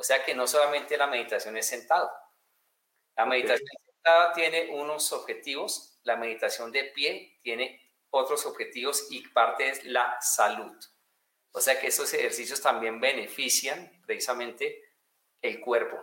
O sea que no solamente la meditación es sentado. La meditación sentada tiene unos objetivos, la meditación de pie tiene otros objetivos y parte es la salud. O sea que esos ejercicios también benefician precisamente el cuerpo.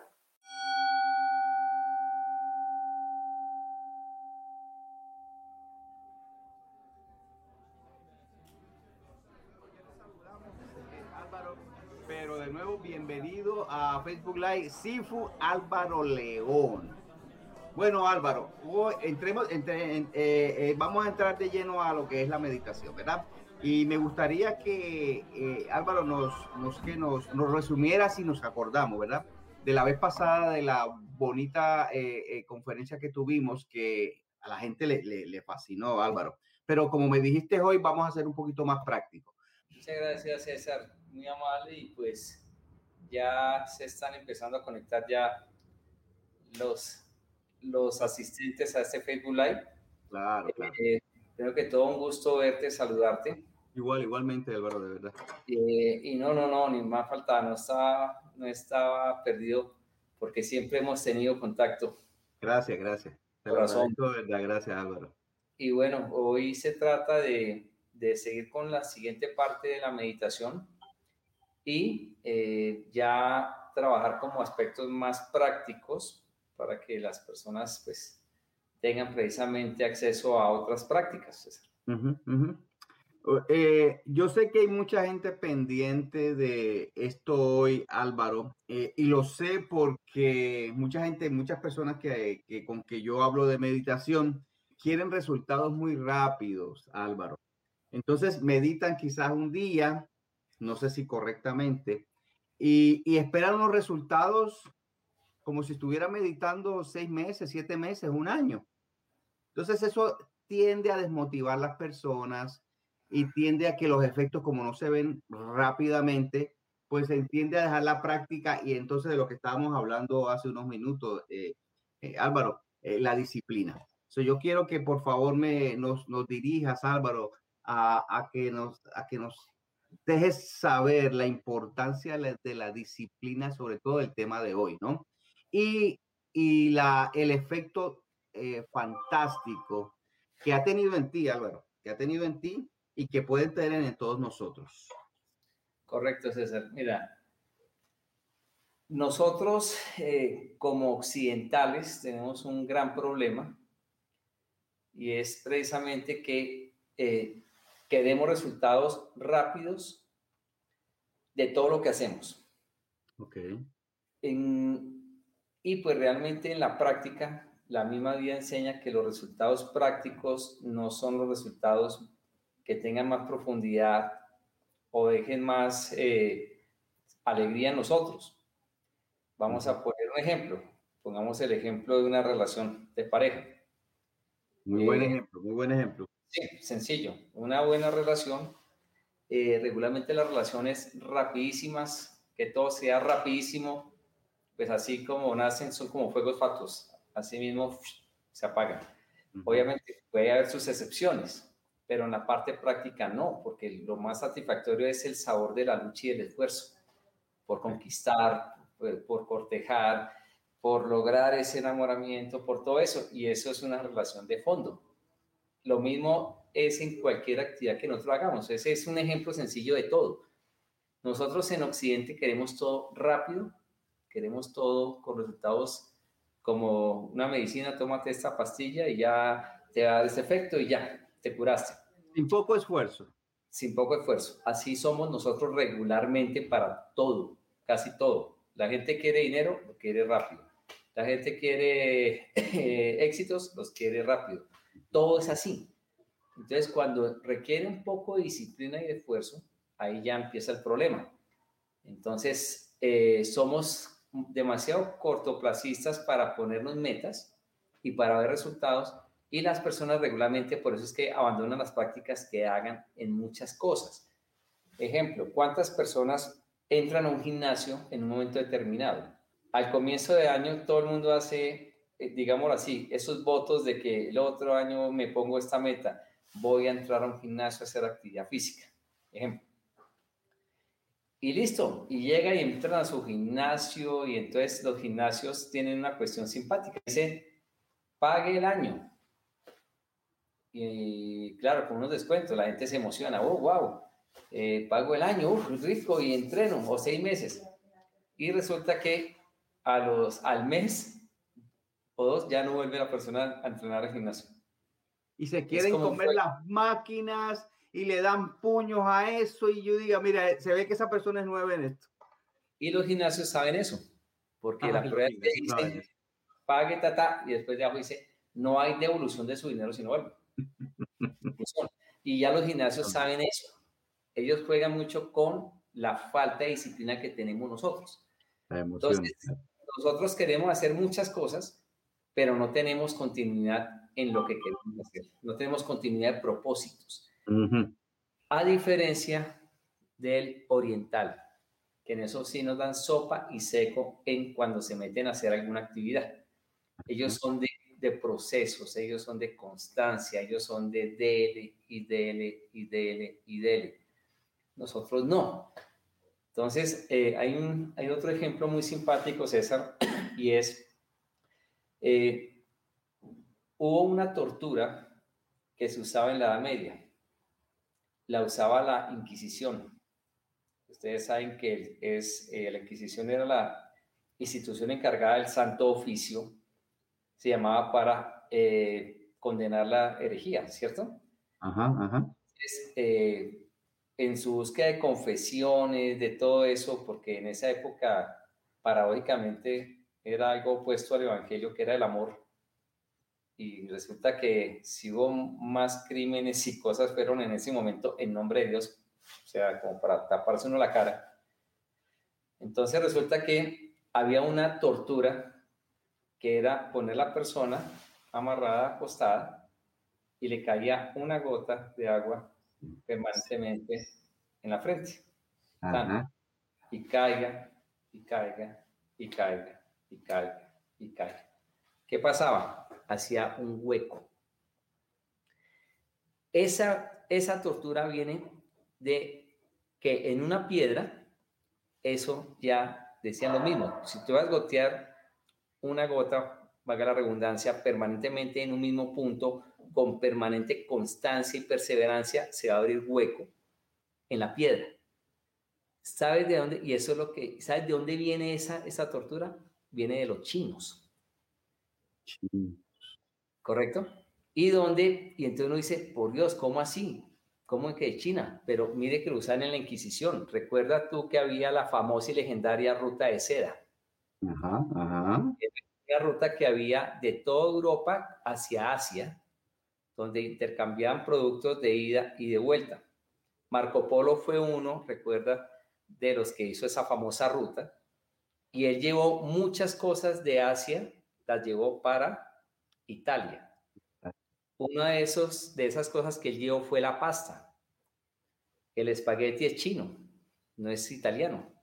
Pero de nuevo, bienvenido a Facebook Live, Sifu Álvaro León. Bueno, Álvaro, entremos, entre, eh, eh, vamos a entrar de lleno a lo que es la meditación, ¿verdad? Y me gustaría que eh, Álvaro nos, nos, que nos, nos resumiera si nos acordamos, ¿verdad? De la vez pasada, de la bonita conferencia que tuvimos, que a la gente le, le, le fascinó, Álvaro. Pero como me dijiste hoy, vamos a hacer un poquito más práctico. Muchas gracias, César. Muy amable y pues ya se están empezando a conectar ya los, los asistentes a este Facebook Live. Claro, claro. Eh, creo que todo un gusto verte, saludarte. Igual, igualmente, Álvaro, de verdad. Eh, y no, no, no, ni más falta, no estaba, no estaba perdido porque siempre hemos tenido contacto. Gracias, gracias. Te lo agradezco, verdad, gracias, Álvaro. Y bueno, hoy se trata de, de seguir con la siguiente parte de la meditación y eh, ya trabajar como aspectos más prácticos para que las personas pues tengan precisamente acceso a otras prácticas. Eh, yo sé que hay mucha gente pendiente de esto hoy, Álvaro, eh, y lo sé porque mucha gente, muchas personas que, que, con que yo hablo de meditación quieren resultados muy rápidos, Álvaro. Entonces meditan quizás un día, no sé si correctamente, y, y esperan unos resultados como si estuviera meditando seis meses, siete meses, un año. Entonces eso tiende a desmotivar a las personas y tiende a que los efectos, como no se ven rápidamente, pues se entiende a dejar la práctica y entonces de lo que estábamos hablando hace unos minutos, eh, eh, Álvaro, eh, la disciplina. So, yo quiero que por favor me, nos, nos dirijas, Álvaro, a, que nos, a que nos dejes saber la importancia de la, disciplina, sobre todo el tema de hoy, ¿no? Y, y la, el efecto eh, fantástico que ha tenido en ti, Álvaro, que ha tenido en ti y que puede tener en todos nosotros. Correcto, César. Mira, nosotros eh, como occidentales tenemos un gran problema y es precisamente que eh, queremos resultados rápidos de todo lo que hacemos. Ok. y pues realmente en la práctica, la misma vida enseña que los resultados prácticos no son los resultados que tengan más profundidad o dejen más eh, alegría en nosotros. Vamos a poner un ejemplo. Pongamos el ejemplo de una relación de pareja. Muy buen eh, ejemplo, muy buen ejemplo. Sí, sencillo. Una buena relación, eh, regularmente las relaciones rapidísimas, que todo sea rapidísimo, pues así como nacen, son como fuegos fatos, así mismo se apagan. Obviamente puede haber sus excepciones, pero en la parte práctica no, porque lo más satisfactorio es el sabor de la lucha y el esfuerzo por conquistar, por, por cortejar, por lograr ese enamoramiento, por todo eso, y eso es una relación de fondo. Lo mismo es en cualquier actividad que nosotros hagamos. Ese es un ejemplo sencillo de todo. Nosotros en Occidente queremos todo rápido, queremos todo con resultados como una medicina, tómate esta pastilla y ya te da ese efecto y ya, te curaste. Sin poco esfuerzo. Sin poco esfuerzo. Así somos nosotros regularmente para todo, casi todo. La gente quiere dinero, lo quiere rápido. La gente quiere eh, éxitos, los quiere rápido todo es así. Entonces, cuando requiere un poco de disciplina y de esfuerzo, ahí ya empieza el problema. Entonces, eh, somos demasiado cortoplacistas para ponernos metas y para ver resultados y las personas regularmente, por eso es que abandonan las prácticas que hagan en muchas cosas. Ejemplo, ¿cuántas personas entran a un gimnasio en un momento determinado? Al comienzo de año todo el mundo hace digámoslo así, esos votos de que el otro año me pongo esta meta, voy a entrar a un gimnasio a hacer actividad física. Ejemplo. Y listo, y llega y entran a su gimnasio y entonces los gimnasios tienen una cuestión simpática. Dicen, pague el año. Y claro, con unos descuentos, la gente se emociona, oh, wow, eh, pago el año, uff, rico y entreno, o seis meses. Y resulta que a los, al mes o dos ya no vuelve la persona a entrenar al gimnasio. Y se quieren comer las máquinas y le dan puños a eso y yo diga, mira, se ve que esa persona es nueva en esto. Y los gimnasios saben eso, porque la prueba dice, pague tata, y después de abajo dice, no hay devolución de su dinero si no vuelve. y ya los gimnasios saben eso. Ellos juegan mucho con la falta de disciplina que tenemos nosotros. Entonces, nosotros queremos hacer muchas cosas, pero no tenemos continuidad en lo que queremos hacer. No tenemos continuidad de propósitos. A diferencia del oriental, que en eso sí nos dan sopa y seco en cuando se meten a hacer alguna actividad. Ellos son de, de procesos, ellos son de constancia, ellos son de dele y dele y dele y dele. Nosotros no. Entonces, eh, hay, un, hay otro ejemplo muy simpático, César, y es, eh, hubo una tortura que se usaba en la Edad Media la usaba la Inquisición. Ustedes saben que es, eh, la Inquisición era la institución encargada del Santo Oficio, se llamaba para eh, condenar la herejía, ¿cierto? Ajá, ajá. En su búsqueda de confesiones, de todo eso, porque en esa época, paradójicamente, era algo opuesto al Evangelio, que era el amor y resulta que si hubo más crímenes y cosas fueron en ese momento en nombre de Dios, o sea, como para taparse uno la cara. Entonces resulta que había una tortura que era poner la persona amarrada, acostada, y le caía una gota de agua permanentemente en la frente. Y caiga, y caiga, y caiga, y caiga, y caiga. ¿Qué pasaba? hacia un hueco. Esa, esa tortura viene de que en una piedra, eso ya decía lo mismo. Si tú vas a gotear una gota, valga la redundancia, permanentemente en un mismo punto, con permanente constancia y perseverancia, se va a abrir hueco en la piedra. ¿Sabes de dónde? Y eso es lo que, ¿sabes de dónde viene esa, esa tortura? Viene de los chinos. ¿correcto? Y donde, y entonces uno dice, por Dios, ¿cómo así? ¿Cómo es que de China? Pero mire que lo usan en la Inquisición. Recuerda tú que había la famosa y legendaria ruta de seda. Ajá, ajá. Una ruta que había de toda Europa hacia Asia, donde intercambiaban productos de ida y de vuelta. Marco Polo fue uno, recuerda, de los que hizo esa famosa ruta. Y él llevó muchas cosas de Asia, las llevó para Italia. Una de, esos, de esas cosas que él llevó fue la pasta. El espagueti es chino, no es italiano.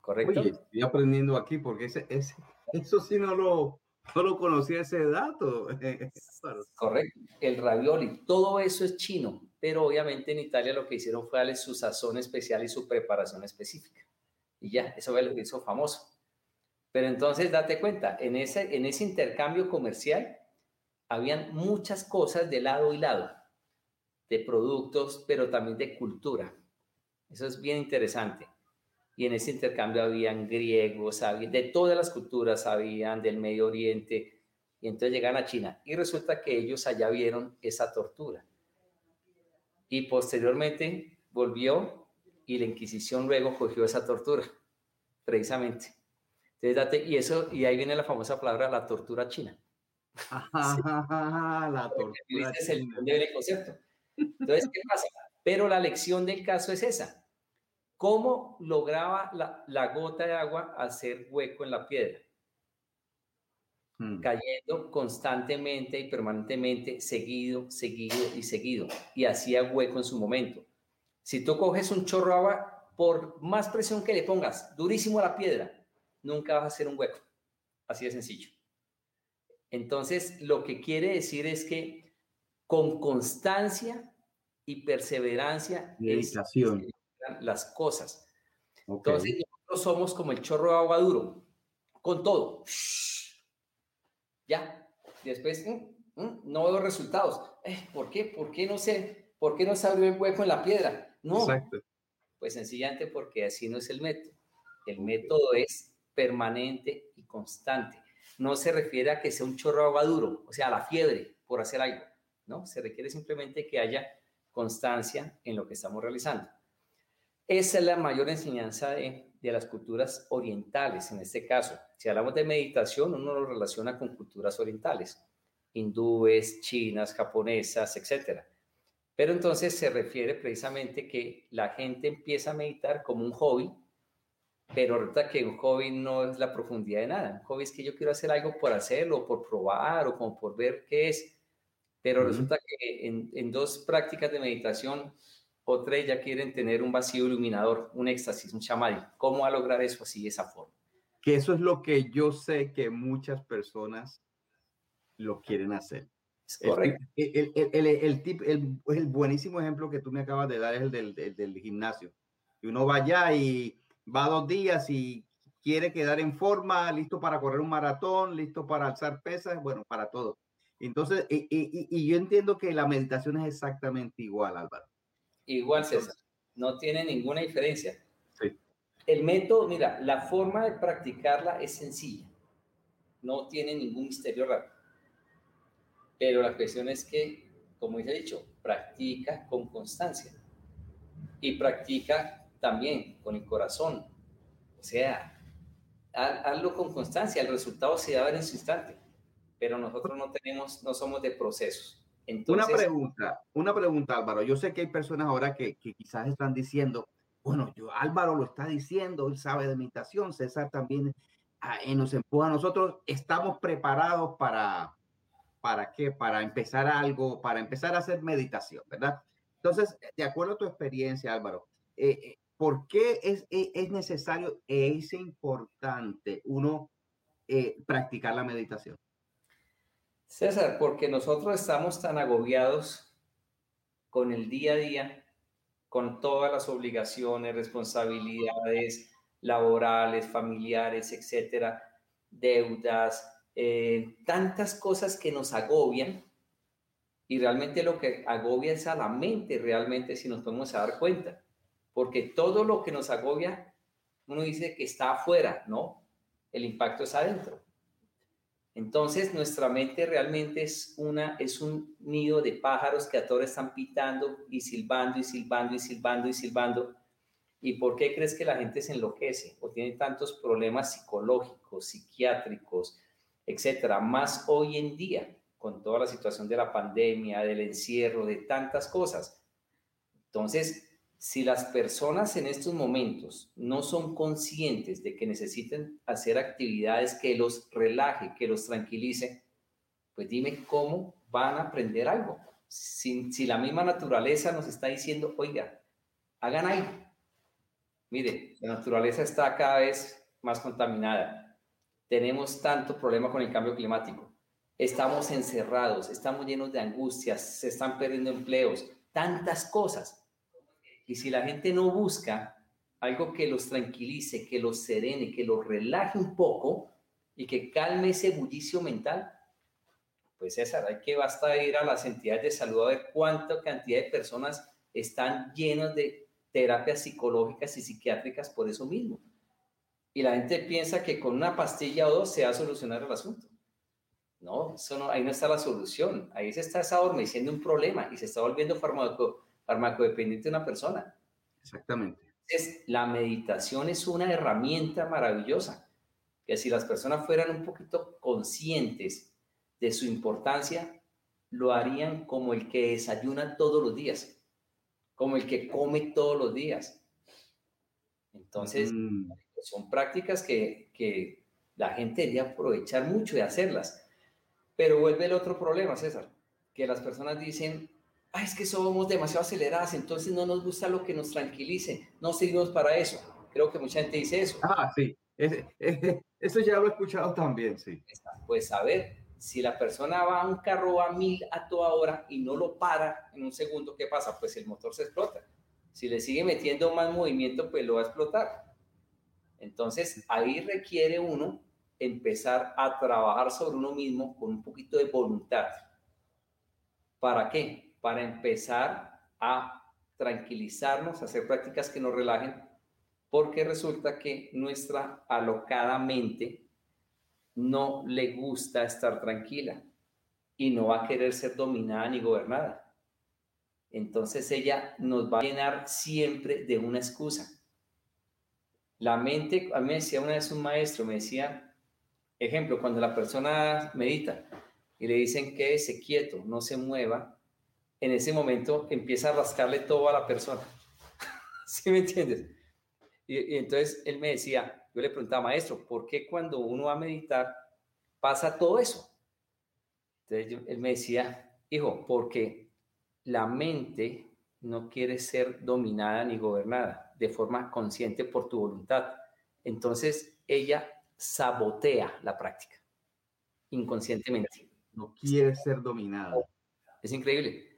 ¿Correcto? Oye, estoy aprendiendo aquí porque ese, ese, eso sí no lo, no conocía ese dato. Correcto. El ravioli, todo eso es chino, pero obviamente en Italia lo que hicieron fue darle su sazón especial y su preparación específica. Y ya, eso fue lo que hizo famoso. Pero entonces date cuenta, en ese, en ese intercambio comercial habían muchas cosas de lado y lado, de productos, pero también de cultura. Eso es bien interesante. Y en ese intercambio habían griegos, había, de todas las culturas, habían del Medio Oriente, y entonces llegan a China. Y resulta que ellos allá vieron esa tortura. Y posteriormente volvió y la Inquisición luego cogió esa tortura, precisamente y eso, y ahí viene la famosa palabra la tortura china. la tortura es el concepto. Entonces, ¿qué pasa? Pero la lección del caso es esa. ¿Cómo lograba la, la gota de agua hacer hueco en la piedra? Hmm. Cayendo constantemente y permanentemente, seguido, seguido y seguido. Y hacía hueco en su momento. Si tú coges un chorro de agua, por más presión que le pongas, durísimo a la piedra, nunca vas a hacer un hueco. Así de sencillo. Entonces, lo que quiere decir es que con constancia y perseverancia Dedicación. las cosas. Entonces nosotros somos como el chorro de agua duro, con todo. Ya. Y después mm, mm, no veo resultados. Eh, ¿Por qué? ¿Por qué no sé? ¿Por qué no se abrió el hueco en la piedra? No. Exacto. Pues sencillamente porque así no es el método. El método es permanente y constante. No se refiere a que sea un chorro de agua duro, o sea, a la fiebre por hacer algo. ¿no? Se requiere simplemente que haya constancia en lo que estamos realizando. Esa es la mayor enseñanza de, de, las culturas orientales, en este caso. Si hablamos de meditación, uno lo relaciona con culturas orientales, hindúes, chinas, japonesas, etc. Pero entonces se refiere precisamente que la gente empieza a meditar como un hobby, pero resulta que un hobby no es la profundidad de nada. Un hobby es que yo quiero hacer algo por hacerlo, por probar o como por ver qué es. Pero resulta que en, en, dos prácticas de meditación, otra ya quieren tener un vacío iluminador, un éxtasis, un chamadí. ¿Cómo va a lograr eso así, de esa forma? Que eso es lo que yo sé que muchas personas lo quieren hacer. Es correcto. El, el, el, el, el, buenísimo ejemplo que tú me acabas de dar es el del, del, del gimnasio. Y uno va allá y va dos días y quiere quedar en forma, listo para correr un maratón, listo para alzar pesas, bueno, para todo. Entonces, y, y, y, yo entiendo que la meditación es exactamente igual, Álvaro. Igual, César. No tiene ninguna diferencia. Sí. El método, mira, la forma de practicarla es sencilla. No tiene ningún misterio raro. Pero la cuestión es que, como ya he dicho, practica con constancia. Y practica también con el corazón. O sea, hazlo con constancia. El resultado se va a ver en su instante pero nosotros no tenemos, no somos de procesos. una pregunta, una pregunta, Álvaro. Yo sé que hay personas ahora que, que quizás están diciendo, bueno, yo Álvaro lo está diciendo, él sabe de meditación, César también ah, eh, nos empuja a nosotros. Estamos preparados para, ¿para qué? Para empezar algo, para empezar a hacer meditación, ¿verdad? Entonces, de acuerdo a tu experiencia, Álvaro, eh, eh ¿por qué es, es, es necesario, es importante uno eh, practicar la meditación? César, porque nosotros estamos tan agobiados con el día a día, con todas las obligaciones, responsabilidades laborales, familiares, etcétera, deudas, eh, tantas cosas que nos agobian. Y realmente lo que agobia es a la mente, realmente, si nos podemos dar cuenta. Porque todo lo que nos agobia, uno dice que está afuera, ¿no? El impacto es adentro. Entonces, nuestra mente realmente es, una, es un nido de pájaros que a todos están pitando y silbando y silbando y silbando y silbando. ¿Y por qué crees que la gente se enloquece o tiene tantos problemas psicológicos, psiquiátricos, etcétera? Más hoy en día, con toda la situación de la pandemia, del encierro, de tantas cosas. Entonces, si las personas en estos momentos no son conscientes de que necesiten hacer actividades que los relaje, que los tranquilice, pues dime cómo van a aprender algo. Si, si la misma naturaleza nos está diciendo, oiga, hagan algo. Mire, la naturaleza está cada vez más contaminada. Tenemos tanto problema con el cambio climático. Estamos encerrados, estamos llenos de angustias, se están perdiendo empleos, tantas cosas y si la gente no busca algo que los tranquilice, que los serene, que los relaje un poco y que calme ese bullicio mental, pues esa hay que basta ir a las entidades de salud a ver cuánta cantidad de personas están llenas de terapias psicológicas y psiquiátricas por eso mismo. Y la gente piensa que con una pastilla o dos se va a solucionar el asunto. No, eso no ahí no está la solución. Ahí se está adormeciendo un problema y se está volviendo fármaco farmacodependiente de una persona. Exactamente. Es, la meditación es una herramienta maravillosa, que si las personas fueran un poquito conscientes de su importancia, lo harían como el que desayuna todos los días, como el que come todos los días. Entonces, mm. son prácticas que, que la gente debería aprovechar mucho de hacerlas. Pero vuelve el otro problema, César, que las personas dicen, es que somos demasiado aceleradas, entonces no nos gusta lo que nos tranquilice, no seguimos para eso. Creo que mucha gente dice eso. Ah, sí, eso ya lo he escuchado también, sí. Pues a ver, si la persona va a un carro a mil a toda hora y no lo para en un segundo, ¿qué pasa? Pues el motor se explota. Si le sigue metiendo más movimiento, pues lo va a explotar. Entonces, ahí requiere uno empezar a trabajar sobre uno mismo con un poquito de voluntad. ¿Para qué? Para empezar a tranquilizarnos, hacer prácticas que nos relajen, porque resulta que nuestra alocada mente no le gusta estar tranquila y no va a querer ser dominada ni gobernada. Entonces ella nos va a llenar siempre de una excusa. La mente, a mí me decía una vez un maestro, me decía, ejemplo, cuando la persona medita y le dicen que se quieto, no se mueva, en ese momento empieza a rascarle todo a la persona. ¿Sí me entiendes? Y, entonces él me decía, yo le preguntaba, maestro, ¿por qué cuando uno va a meditar pasa todo eso? Entonces él me decía, hijo, porque la mente no quiere ser dominada ni gobernada de forma consciente por tu voluntad. Entonces ella sabotea la práctica inconscientemente. No quiere ser dominada. Es increíble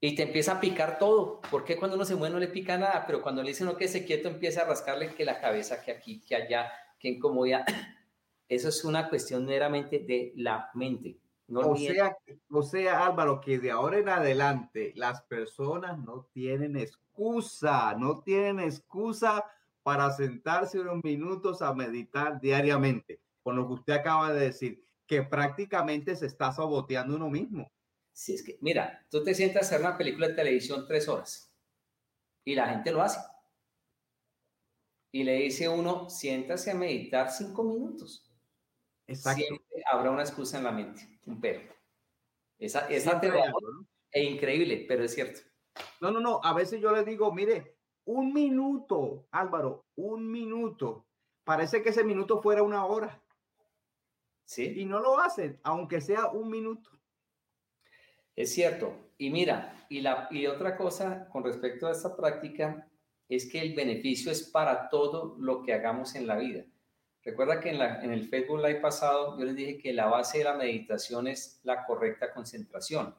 y te empieza a picar todo. porque cuando uno se mueve no le pica nada? Pero cuando le dice uno que se quieto, empieza a rascarle que la cabeza, que aquí, que allá, que incomodidad. Eso es una cuestión meramente de la mente. No o, sea, o sea, Álvaro, que de ahora en adelante las personas no tienen excusa, no tienen excusa para sentarse unos minutos a meditar diariamente, con lo que usted acaba de decir, que prácticamente se está saboteando uno mismo. Si es que, mira, tú te sientas a hacer una película de televisión tres horas y la gente lo hace. Y le dice uno, siéntase a meditar cinco minutos. Exacto. Siempre habrá una excusa en la mente, un pero. Esa, esa te es increíble, pero es cierto. No, no, no. A veces yo le digo, mire, un minuto, Álvaro, un minuto. Parece que ese minuto fuera una hora. Sí. Y no lo hacen, aunque sea un minuto. Es cierto. Y mira, y, la, y otra cosa con respecto a esta práctica es que el beneficio es para todo lo que hagamos en la vida. Recuerda que en, la, en el Facebook Live pasado yo les dije que la base de la meditación es la correcta concentración.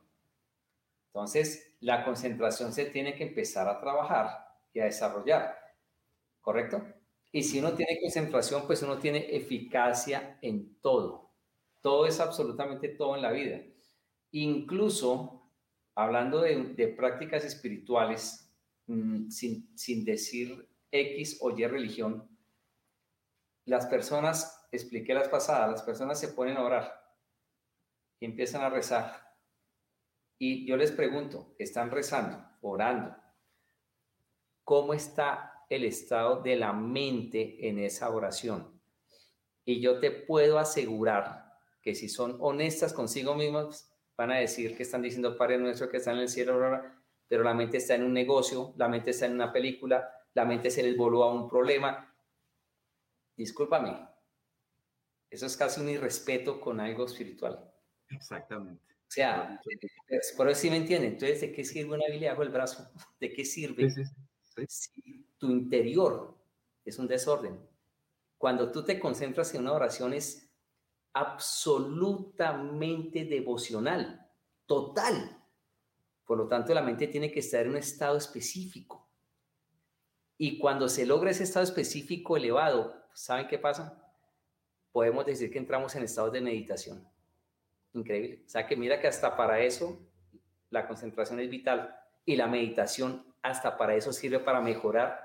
Entonces, la concentración se tiene que empezar a trabajar y a desarrollar, ¿correcto? Y si uno tiene concentración, pues uno tiene eficacia en todo. Todo es absolutamente todo en la vida. Incluso, hablando de, prácticas espirituales, mm, sin, decir X o Y religión, las personas, expliqué las pasadas, las personas se ponen a orar y empiezan a rezar. Y yo les pregunto, están rezando, orando, ¿cómo está el estado de la mente en esa oración? Y yo te puedo asegurar que si son honestas consigo mismas, van a decir que están diciendo Padre nuestro que está en el cielo, pero la mente está en un negocio, la mente está en una película, la mente se les voló a un problema. Discúlpame, eso es casi un irrespeto con algo espiritual. Exactamente. O sea, por eso sí me entienden. Entonces, ¿de qué sirve una Biblia bajo el brazo? ¿De qué sirve si tu interior es un desorden? Cuando tú te concentras en una oración es absolutamente devocional, total. Por lo tanto, la mente tiene que estar en un estado específico. Y cuando se logra ese estado específico elevado, ¿saben qué pasa? Podemos decir que entramos en estados de meditación. Increíble. O sea que mira que hasta para eso la concentración es vital y la meditación hasta para eso sirve para mejorar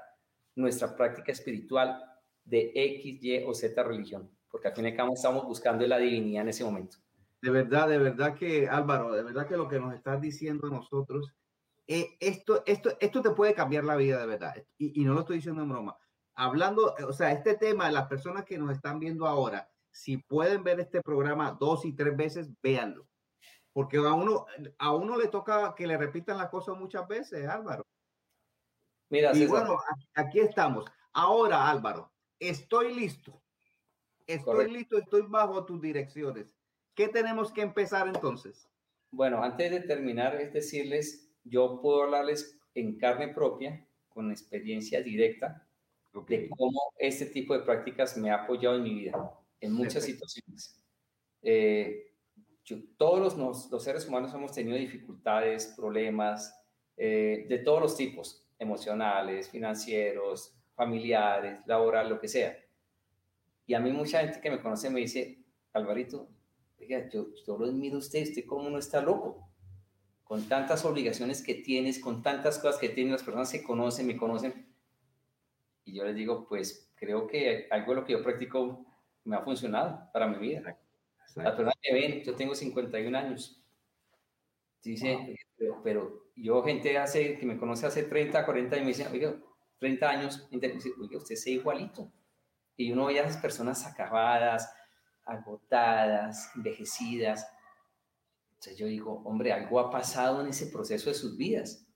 nuestra práctica espiritual de X, Y o Z religión porque al fin y al cabo estamos buscando la divinidad en ese momento. De verdad, de verdad que Álvaro, de verdad que lo que nos estás diciendo a nosotros, eh, esto, esto, esto te puede cambiar la vida de verdad. Y, y, no lo estoy diciendo en broma. Hablando, o sea, este tema, las personas que nos están viendo ahora, si pueden ver este programa dos y tres veces, véanlo. Porque a uno, a uno le toca que le repitan las cosas muchas veces, Álvaro. Mira, y bueno, aquí estamos. Ahora, Álvaro, estoy listo Estoy listo, estoy bajo tus direcciones. ¿Qué tenemos que empezar entonces? Bueno, antes de terminar, es decirles, yo puedo hablarles en carne propia, con experiencia directa, de cómo este tipo de prácticas me ha apoyado en mi vida, en muchas situaciones. Eh, todos los, los, seres humanos hemos tenido dificultades, problemas, eh, de todos los tipos, emocionales, financieros, familiares, laboral, lo que sea. Y a mí mucha gente que me conoce me dice, Alvarito, oiga, yo, yo lo admiro a usted, usted cómo no está loco, con tantas obligaciones que tienes, con tantas cosas que tienen, las personas se conocen, me conocen. Y yo les digo, pues creo que algo de lo que yo practico me ha funcionado para mi vida. Las personas que ven, yo tengo 51 años. Dice, pero, yo gente hace, que me conoce hace 30, 40 y me dice, oiga, 30 años, oiga, usted es igualito. Y uno ve a esas personas acabadas, agotadas, envejecidas. Entonces yo digo, hombre, algo ha pasado en ese proceso de sus vidas.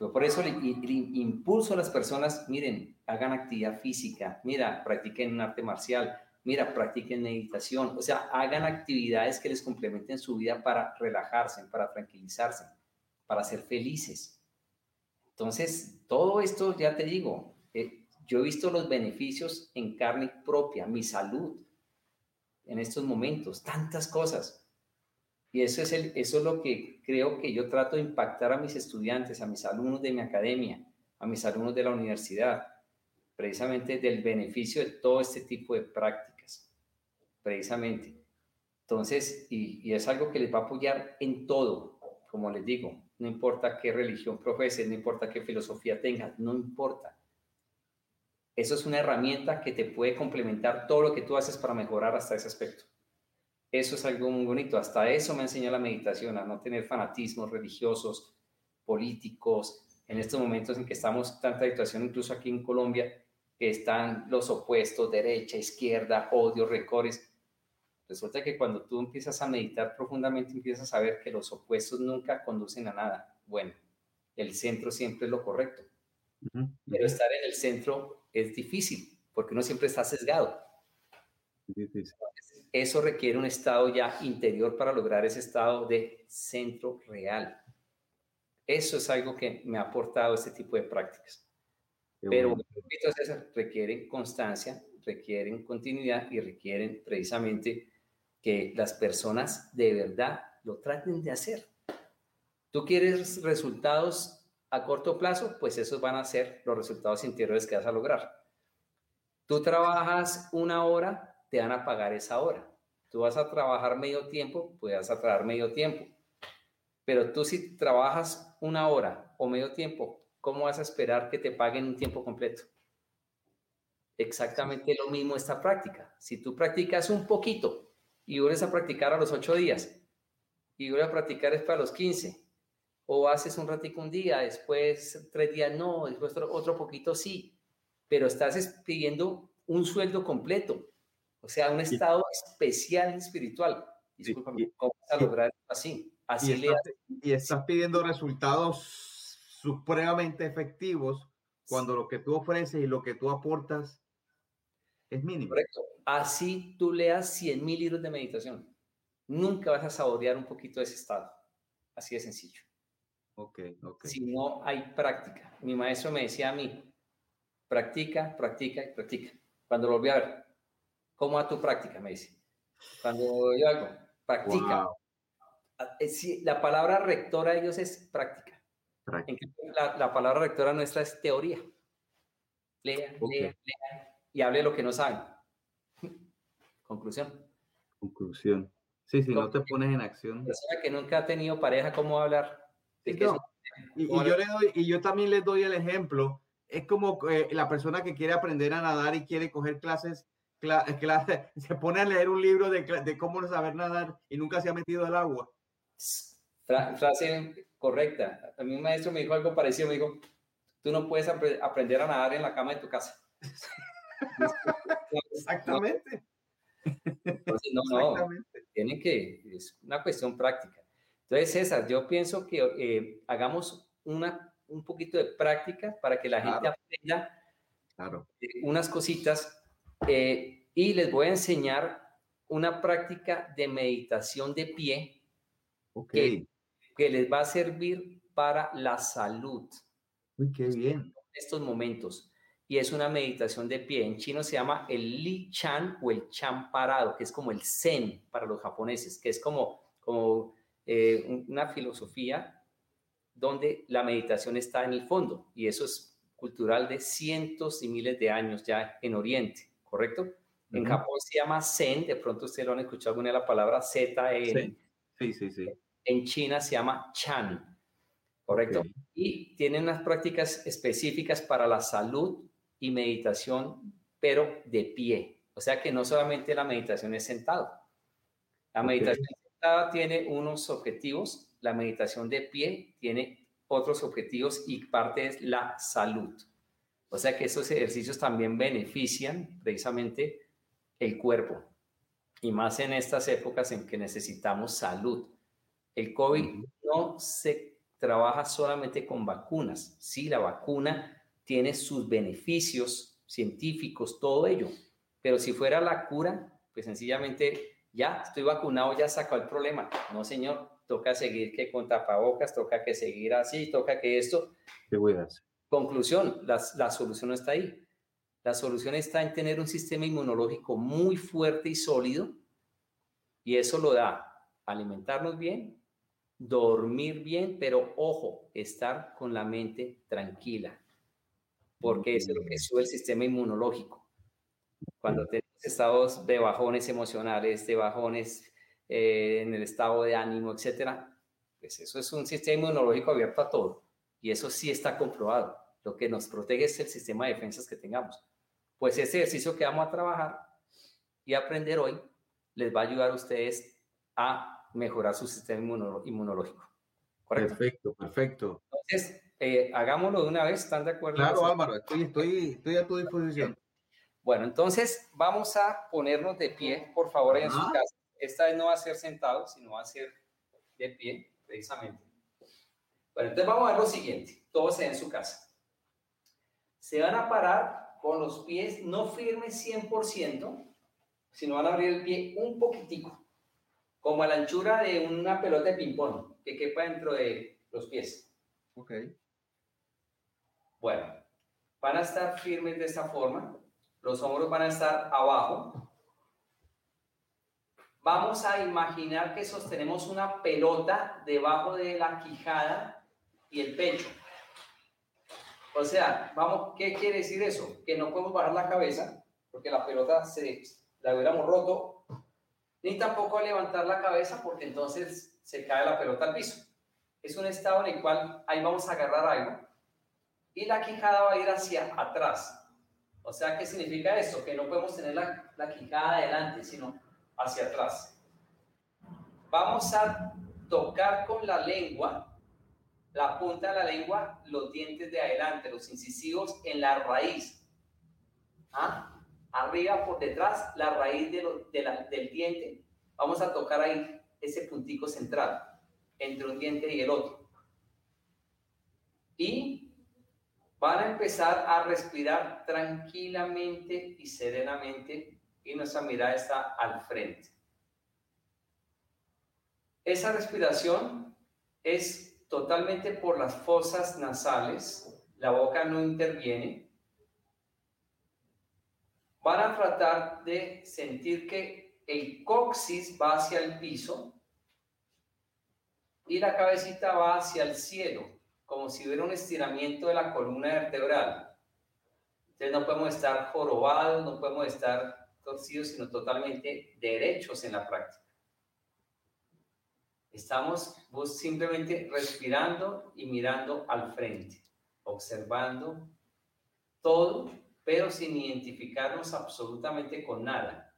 Pero por eso le, impulso a las personas, miren, hagan actividad física, mira, practiquen un arte marcial, mira, practiquen meditación, o sea, hagan actividades que les complementen su vida para relajarse, para tranquilizarse, para ser felices. Entonces, todo esto, ya te digo, yo he visto los beneficios en carne propia, mi salud, en estos momentos, tantas cosas. Y eso es, eso es lo que creo que yo trato de impactar a mis estudiantes, a mis alumnos de mi academia, a mis alumnos de la universidad, precisamente del beneficio de todo este tipo de prácticas, precisamente. Entonces, y, y es algo que les va a apoyar en todo, como les digo, no importa qué religión profeses, no importa qué filosofía tengas, no importa. Eso es una herramienta que te puede complementar todo lo que tú haces para mejorar hasta ese aspecto. Eso es algo muy bonito. Hasta eso me enseña la meditación, a no tener fanatismos religiosos, políticos. En estos momentos en que estamos tanta situación, incluso aquí en Colombia, que están los opuestos, derecha, izquierda, odio, recores. Resulta que cuando tú empiezas a meditar profundamente, empiezas a ver que los opuestos nunca conducen a nada. Bueno, el centro siempre es lo correcto. Pero estar en el centro es difícil, porque uno siempre está sesgado. Eso requiere un estado ya interior para lograr ese estado de centro real. Eso es algo que me ha aportado este tipo de prácticas. Pero requieren constancia, requieren continuidad y requieren precisamente que las personas de verdad lo traten de hacer. Tú quieres resultados a corto plazo, pues esos van a ser los resultados interiores que vas a lograr. Tú trabajas una hora, te van a pagar esa hora. Tú vas a trabajar medio tiempo, pues vas trabajar medio tiempo. Pero tú si trabajas una hora o medio tiempo, ¿cómo vas a esperar que te paguen un tiempo completo? Exactamente lo mismo esta práctica. Si tú practicas un poquito y vuelves a practicar a los ocho días y vuelves a practicar es para los quince o haces un ratico un día, después tres días no, después otro, poquito sí, pero estás pidiendo un sueldo completo, o sea, un estado especial espiritual. Disculpame, ¿cómo vas a lograr así? Así y, estás, y estás pidiendo resultados supremamente efectivos cuando lo que tú ofreces y lo que tú aportas es mínimo. Correcto. Así tú leas 100 mil libros de meditación. Nunca vas a saborear un poquito de ese estado. Así de sencillo. Si no hay práctica. Mi maestro me decía a mí, practica, practica y practica. Cuando lo volví a ver, ¿cómo a tu práctica? Me dice. Cuando yo hago, practica. Ah, eh, la palabra rectora de ellos es práctica. La, palabra rectora nuestra es teoría. Lea, lea, lea y hable lo que no saben. Conclusión. Conclusión. Sí, si no te pones en acción. Persona que nunca ha tenido pareja, ¿cómo hablar? Y, yo le doy, y yo también les doy el ejemplo. Es como eh, la persona que quiere aprender a nadar y quiere coger clases, clases se pone a leer un libro de, de cómo saber nadar y nunca se ha metido al agua. frase correcta. A mí un maestro me dijo algo parecido, me dijo, tú no puedes aprender a nadar en la cama de tu casa. Exactamente. no, no, tienen que, es una cuestión práctica. Entonces, César, yo pienso que eh, hagamos una, un poquito de práctica para que la gente aprenda claro. unas cositas eh, y les voy a enseñar una práctica de meditación de pie que, que, les va a servir para la salud. Uy, qué bien. En estos momentos. Y es una meditación de pie. En chino se llama el Li Chan o el Chan parado, que es como el Zen para los japoneses, que es como, como eh, una filosofía donde la meditación está en el fondo y eso es cultural de cientos y miles de años ya en Oriente, ¿correcto? En Japón se llama Zen, de pronto ustedes lo han escuchado alguna de la palabra Z sí, sí, sí. En China se llama Chan, ¿correcto? Y tienen unas prácticas específicas para la salud y meditación, pero de pie. O sea que no solamente la meditación es sentado. La meditación sentada tiene unos objetivos, la meditación de pie tiene otros objetivos y parte es la salud. O sea que estos ejercicios también benefician precisamente el cuerpo y más en estas épocas en que necesitamos salud. El COVID no se trabaja solamente con vacunas. Sí, la vacuna tiene sus beneficios científicos, todo ello. Pero si fuera la cura, pues sencillamente ya estoy vacunado, ya sacó el problema. No, señor, toca seguir que con tapabocas, toca que seguir así, toca que esto. Qué buenas. Conclusión, la, la solución no está ahí. La solución está en tener un sistema inmunológico muy fuerte y sólido y eso lo da alimentarnos bien, dormir bien, pero ojo, estar con la mente tranquila, porque eso es lo que sube el sistema inmunológico. Cuando tenemos estados de bajones emocionales, de bajones eh, en el estado de ánimo, etcétera, pues eso es un sistema inmunológico abierto a todo y eso sí está comprobado. Lo que nos protege es el sistema de defensas que tengamos. Pues ese ejercicio que vamos a trabajar y aprender hoy les va a ayudar a ustedes a mejorar su sistema inmunológico. ¿Correcto? Perfecto, perfecto. Entonces, eh, hagámoslo de una vez, ¿están de acuerdo? Claro, Álvaro, estoy, estoy, estoy a tu disposición. Bueno, entonces vamos a ponernos de pie, por favor, en su casa. Esta vez no va a ser sentado, sino va a ser de pie, precisamente. Bueno, entonces vamos a ver lo siguiente. Todos en su casa. Se van a parar con los pies no firmes 100%, sino van a abrir el pie un poquitico como a la anchura de una pelota de ping-pong que quepa dentro de los pies. Ok. Bueno, van a estar firmes de esta forma. Los hombros van a estar abajo. Vamos a imaginar que sostenemos una pelota debajo de la quijada y el pecho. O sea, vamos, ¿qué quiere decir eso? Que no podemos bajar la cabeza porque la pelota se la hubiéramos roto ni tampoco levantar la cabeza porque entonces se cae la pelota al piso. Es un estado en el cual ahí vamos a agarrar algo y la quijada va a ir hacia atrás. O sea, ¿qué significa esto? Que no podemos tener la, la quijada adelante, sino hacia atrás. Vamos a tocar con la lengua, la punta de la lengua, los dientes de adelante, los incisivos en la raíz. ¿Ah? arriba por detrás, la raíz del diente, vamos a tocar ahí ese puntico central entre un diente y el otro. Y van a empezar a respirar tranquilamente y serenamente y nuestra mirada está al frente. Esa respiración es totalmente por las fosas nasales, la boca no interviene, van a tratar de sentir que el coxis va hacia el piso y la cabecita va hacia el cielo, como si hubiera un estiramiento de la columna vertebral. Entonces no podemos estar jorobados, no podemos estar torcidos, sino totalmente derechos en la práctica. Estamos simplemente respirando y mirando al frente, observando todo pero sin identificarnos absolutamente con nada.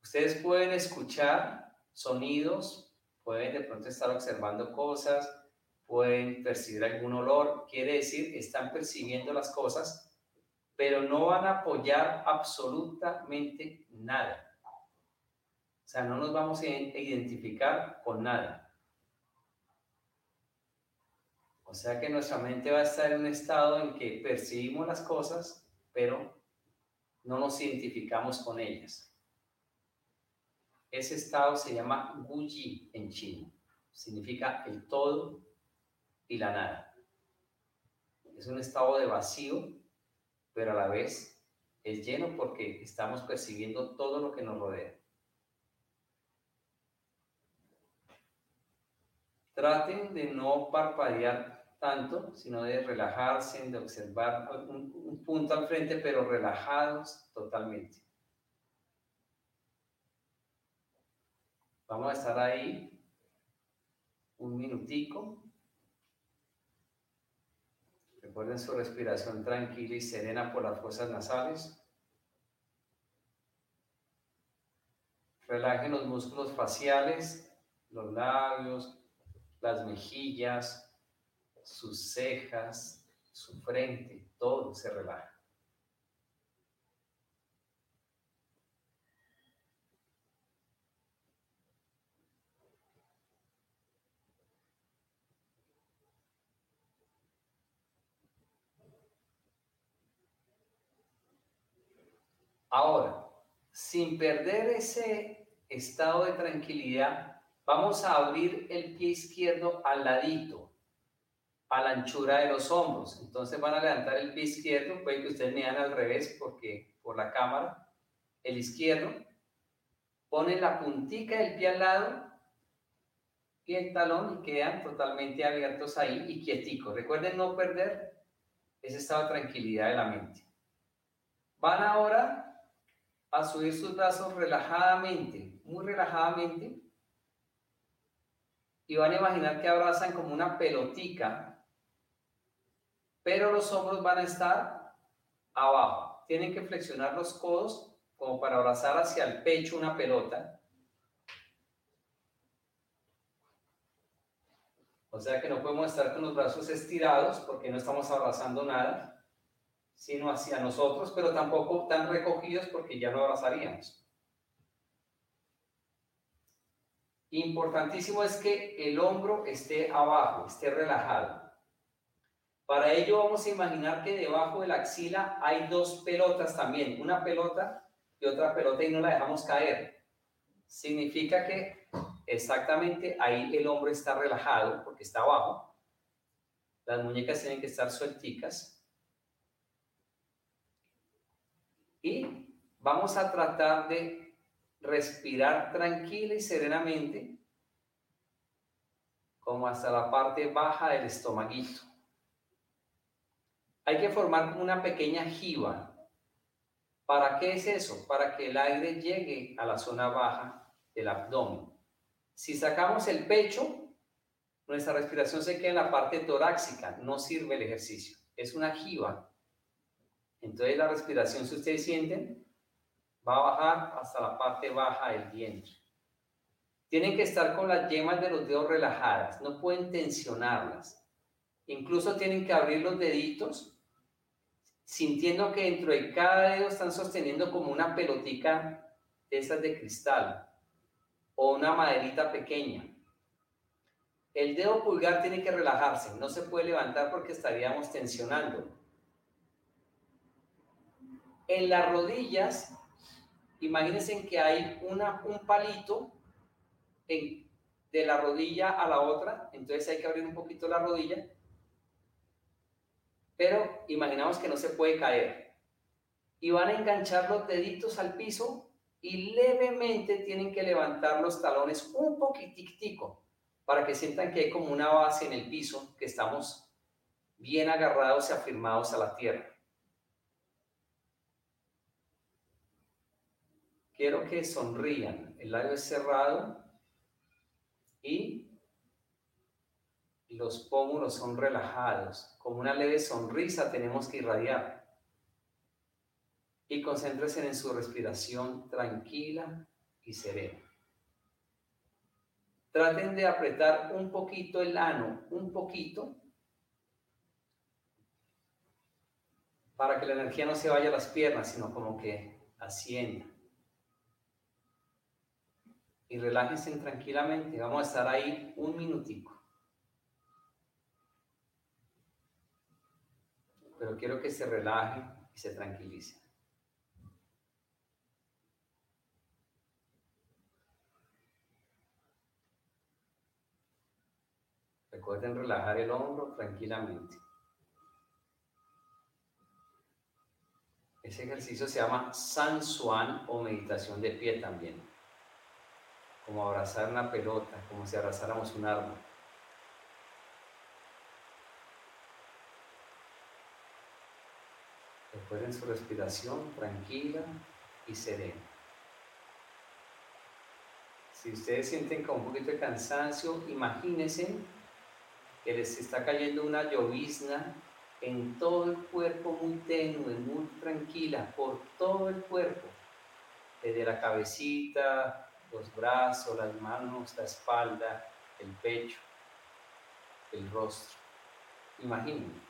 Ustedes pueden escuchar sonidos, pueden de pronto estar observando cosas, pueden percibir algún olor, quiere decir, están percibiendo las cosas, pero no van a apoyar absolutamente nada. O sea, no nos vamos a identificar con nada. O sea que nuestra mente va a estar en un estado en que percibimos las cosas, pero no nos identificamos con ellas. Ese estado se llama Guji en chino. Significa el todo y la nada. Es un estado de vacío, pero a la vez es lleno porque estamos percibiendo todo lo que nos rodea. Traten de no parpadear tanto, sino de relajarse, de observar un, punto al frente, pero relajados totalmente. Vamos a estar ahí un minutico. Recuerden su respiración tranquila y serena por las fosas nasales. Relajen los músculos faciales, los labios, las mejillas, sus cejas, su frente, todo se relaja. Ahora, sin perder ese estado de tranquilidad, vamos a abrir el pie izquierdo al ladito a la anchura de los hombros. Entonces van a levantar el pie izquierdo, puede que ustedes me al revés porque por la cámara, el izquierdo, ponen la puntica del pie al lado y el talón y quedan totalmente abiertos ahí y quieticos. Recuerden no perder ese estado de tranquilidad de la mente. Van ahora a subir sus brazos relajadamente, muy relajadamente, y van a imaginar que abrazan como una pelotica pero los hombros van a estar abajo. Tienen que flexionar los codos como para abrazar hacia el pecho una pelota. O sea que no podemos estar con los brazos estirados porque no estamos abrazando nada, sino hacia nosotros, pero tampoco tan recogidos porque ya no abrazaríamos. Importantísimo es que el hombro esté abajo, esté relajado. Para ello vamos a imaginar que debajo de la axila hay dos pelotas también, una pelota y otra pelota y no la dejamos caer. Significa que exactamente ahí el hombro está relajado porque está abajo. Las muñecas tienen que estar suelticas. Y vamos a tratar de respirar tranquila y serenamente como hasta la parte baja del estomaguito. Hay que formar una pequeña jiba. ¿Para qué es eso? Para que el aire llegue a la zona baja del abdomen. Si sacamos el pecho, nuestra respiración se queda en la parte torácica, no sirve el ejercicio. Es una jiba. Entonces la respiración, si ustedes sienten, va a bajar hasta la parte baja del vientre. Tienen que estar con las yemas de los dedos relajadas, no pueden tensionarlas. Incluso tienen que abrir los deditos sintiendo que dentro de cada dedo están sosteniendo como una pelotica de esas de cristal o una maderita pequeña. El dedo pulgar tiene que relajarse, no se puede levantar porque estaríamos tensionando. En las rodillas, imagínense que hay una, un palito de la rodilla a la otra, entonces hay que abrir un poquito la rodilla pero imaginamos que no se puede caer. Y van a enganchar los deditos al piso y levemente tienen que levantar los talones un poquitico para que sientan que hay como una base en el piso, que estamos bien agarrados y afirmados a la tierra. Quiero que sonrían. El labio es cerrado y los pómulos son relajados, como una leve sonrisa tenemos que irradiar. Y concéntrense en su respiración tranquila y serena. Traten de apretar un poquito el ano, un poquito, para que la energía no se vaya a las piernas, sino como que ascienda. Y relájense tranquilamente. Vamos a estar ahí un minutico. pero quiero que se relaje y se tranquilice. Recuerden relajar el hombro tranquilamente. Ese ejercicio se llama San Suan o meditación de pie también como abrazar una pelota, como si abrazáramos un árbol. Recuerden su respiración tranquila y serena. Si ustedes sienten con un poquito de cansancio, imagínense que les está cayendo una llovizna en todo el cuerpo muy tenue, muy tranquila, por todo el cuerpo, desde la cabecita, los brazos, las manos, la espalda, el pecho, el rostro. Imagínense.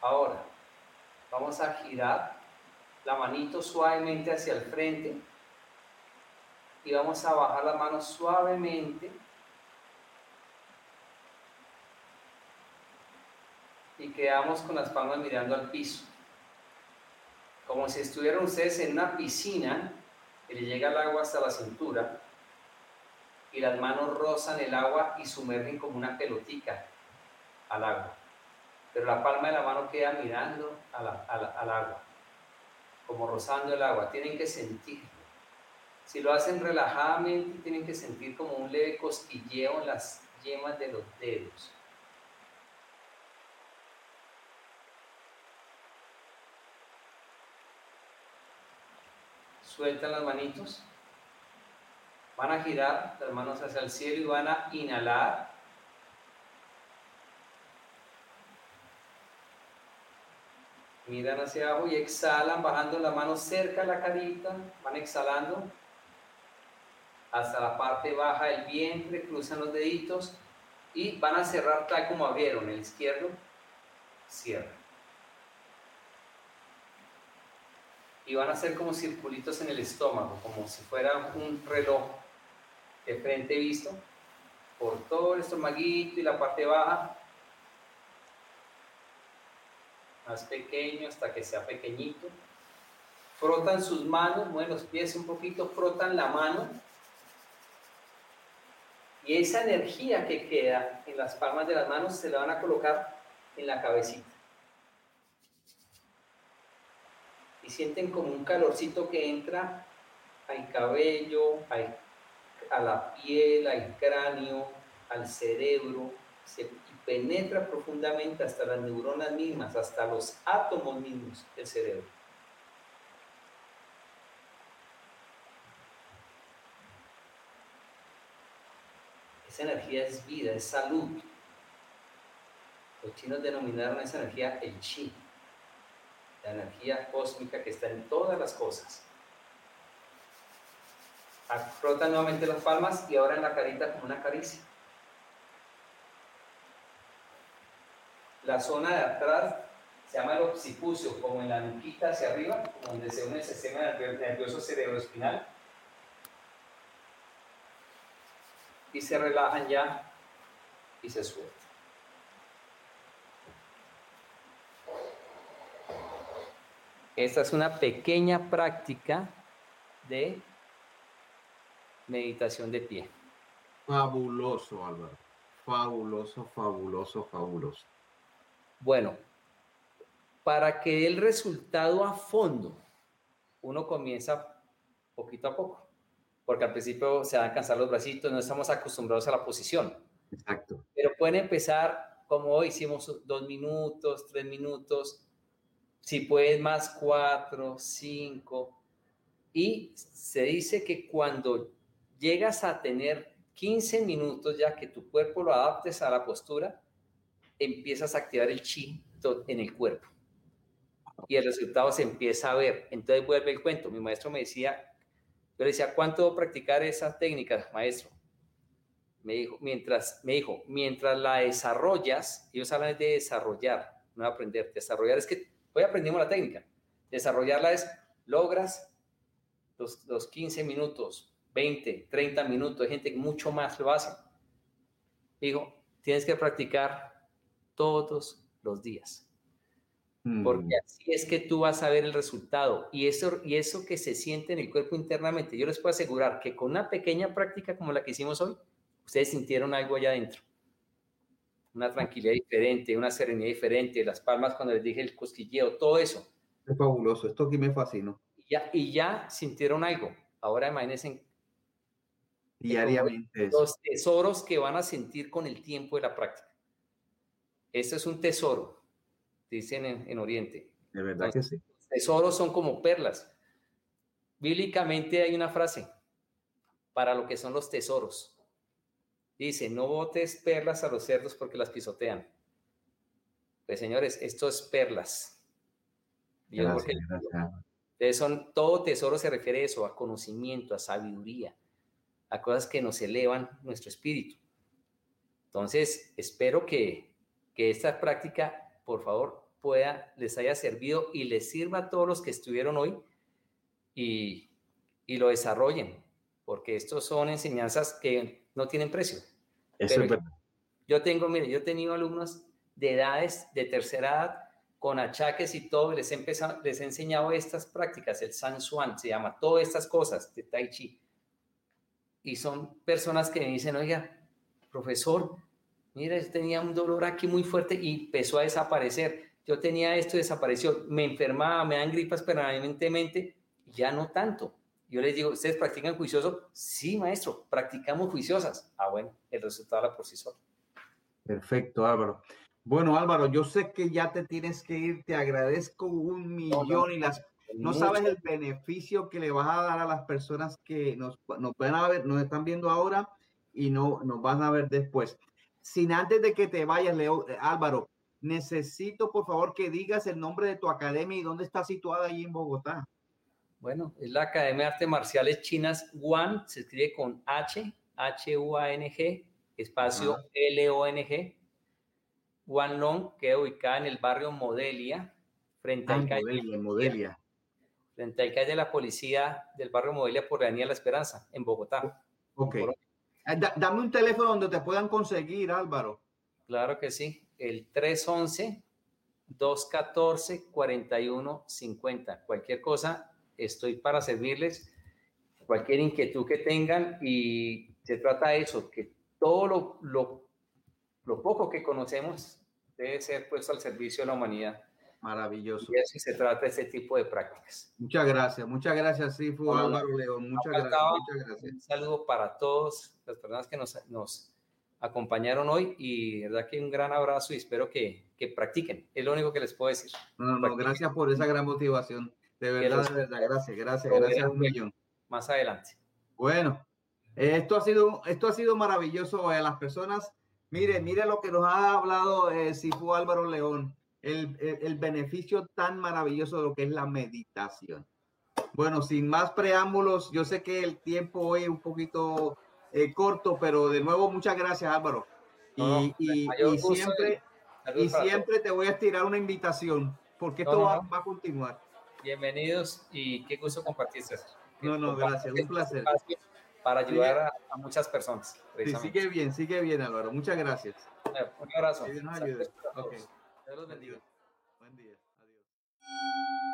Ahora, vamos a girar la manito suavemente hacia el frente y vamos a bajar la mano suavemente y quedamos con las palmas mirando al piso. Como si estuvieran ustedes en una piscina que le llega el agua hasta la cintura y las manos rozan el agua y sumergen como una pelotica al agua pero la palma de la mano queda mirando al agua, como rozando el agua. Tienen que sentirlo. Si lo hacen relajadamente, tienen que sentir como un leve cosquilleo en las yemas de los dedos. Sueltan las manitos. Van a girar las manos hacia el cielo y van a inhalar Miran hacia abajo y exhalan, bajando la mano cerca de la carita, van exhalando hasta la parte baja del vientre, cruzan los deditos y van a cerrar tal como abrieron. El izquierdo cierra. Y van a hacer como circulitos en el estómago, como si fuera un reloj de frente visto por todo el estomaguito y la parte baja más pequeño hasta que sea pequeñito. Frotan sus manos, mueven los pies un poquito, frotan la mano. Y esa energía que queda en las palmas de las manos se la van a colocar en la cabecita. Y sienten como un calorcito que entra al cabello, a la piel, al cráneo, al cerebro, se penetra profundamente hasta las neuronas mismas, hasta los átomos mismos del cerebro. Esa energía es vida, es salud. Los chinos denominaron esa energía el chi, la energía cósmica que está en todas las cosas. Frota nuevamente las palmas y ahora en la carita como una caricia. La zona de atrás se llama el occipucio, como en la nuquita hacia arriba, donde se une el sistema nervioso cerebroespinal. Y se relajan ya y se sueltan. Esta es una pequeña práctica de meditación de pie. Fabuloso, Álvaro. Fabuloso, fabuloso, fabuloso. Bueno, para que el resultado a fondo, uno comienza poquito a poco, porque al principio se van a cansar los bracitos, no estamos acostumbrados a la posición. Exacto. Pero pueden empezar como hoy hicimos dos minutos, tres minutos, si puedes más cuatro, cinco. Y se dice que cuando llegas a tener 15 minutos ya que tu cuerpo lo adaptes a la postura, empiezas a activar el chi en el cuerpo y el resultado se empieza a ver. Entonces vuelve el cuento. Mi maestro me decía, yo le decía, ¿cuánto practicar esa técnica, maestro? Me dijo, mientras, me dijo, mientras la desarrollas, ellos hablan de desarrollar, no de aprender. Desarrollar es que hoy aprendimos la técnica. Desarrollarla es, logras los, los 15 minutos, 20, 30 minutos, hay gente que mucho más lo hace. Dijo, tienes que practicar todos los días. Porque mm. así es que tú vas a ver el resultado y eso, y eso que se siente en el cuerpo internamente. Yo les puedo asegurar que con una pequeña práctica como la que hicimos hoy, ustedes sintieron algo allá adentro. Una tranquilidad diferente, una serenidad diferente, las palmas cuando les dije el cosquilleo, todo eso. Es fabuloso, esto aquí me fascinó. Y ya, y ya sintieron algo. Ahora imagínense diariamente. Los tesoros que van a sentir con el tiempo de la práctica. Esto es un tesoro, dicen en, Oriente. De verdad que sí. Tesoros son como perlas. Bíblicamente hay una frase para lo que son los tesoros. Dice, no botes perlas a los cerdos porque las pisotean. Pues señores, esto es perlas. son, todo tesoro se refiere a eso, a conocimiento, a sabiduría, a cosas que nos elevan nuestro espíritu. Entonces, espero que, que esta práctica, por favor, pueda, les haya servido y les sirva a todos los que estuvieron hoy y, y lo desarrollen, porque estos son enseñanzas que no tienen precio. Eso es yo tengo, mire, yo he tenido alumnos de edades de tercera edad con achaques y todo, les he, empezado, les he enseñado estas prácticas, el San Juan se llama, todas estas cosas de Tai Chi. Y son personas que me dicen, oiga, profesor, mire, yo tenía un dolor aquí muy fuerte y empezó a desaparecer. Yo tenía esto y desapareció. Me enfermaba, me dan gripas permanentemente, ya no tanto. Yo les digo, ¿ustedes practican juicioso? Sí, maestro, practicamos juiciosas. Ah, bueno, el resultado habla por sí solo. Perfecto, Álvaro. Bueno, Álvaro, yo sé que ya te tienes que ir, te agradezco un millón y las no sabes el beneficio que le vas a dar a las personas que nos, nos van a ver, nos están viendo ahora y no nos van a ver después. Sin antes de que te vayas, Leo, eh, Álvaro, necesito por favor que digas el nombre de tu academia y dónde está situada allí en Bogotá. Bueno, es la Academia de Artes Marciales Chinas Guan, se escribe con H, H-U-A-N-G, espacio L-O-N-G. Long queda ubicada en el barrio Modelia, frente al ah, calle Modelia, frente al calle de la policía del barrio Modelia por la Avenida La Esperanza, en Bogotá. Ok. Eh, dame un teléfono donde te puedan conseguir, Álvaro. Claro que sí, el 311 214 4150. Cualquier cosa, estoy para servirles cualquier inquietud que tengan y se trata de eso, que todo lo, lo, lo, poco que conocemos debe ser puesto al servicio de la humanidad. Maravilloso. Y así se trata de este tipo de prácticas. Muchas gracias, muchas gracias, sí, fue Álvaro León. Muchas gracias, muchas gracias. Un saludo para todos las personas que nos, nos acompañaron hoy y verdad que un gran abrazo y espero que, que practiquen. Es lo único que les puedo decir. No, no, gracias por esa gran motivación. De verdad, de verdad, gracias, gracias, gracias un millón. Más adelante. Bueno, esto ha sido, esto ha sido maravilloso a las personas. Mire, mire lo que nos ha hablado eh, Sifu Álvaro León, el, el, beneficio tan maravilloso de lo que es la meditación. Bueno, sin más preámbulos, yo sé que el tiempo hoy es un poquito eh, corto, pero de nuevo muchas gracias Álvaro. Y, y, siempre, y siempre te voy a estirar una invitación, porque esto va, va a continuar. Bienvenidos y qué gusto compartir, No, no, gracias, un placer. Para ayudar a, muchas personas. Sí, sigue bien, sigue bien, Álvaro. Muchas gracias. Un abrazo. Dios los bendiga. Buen día. Adiós.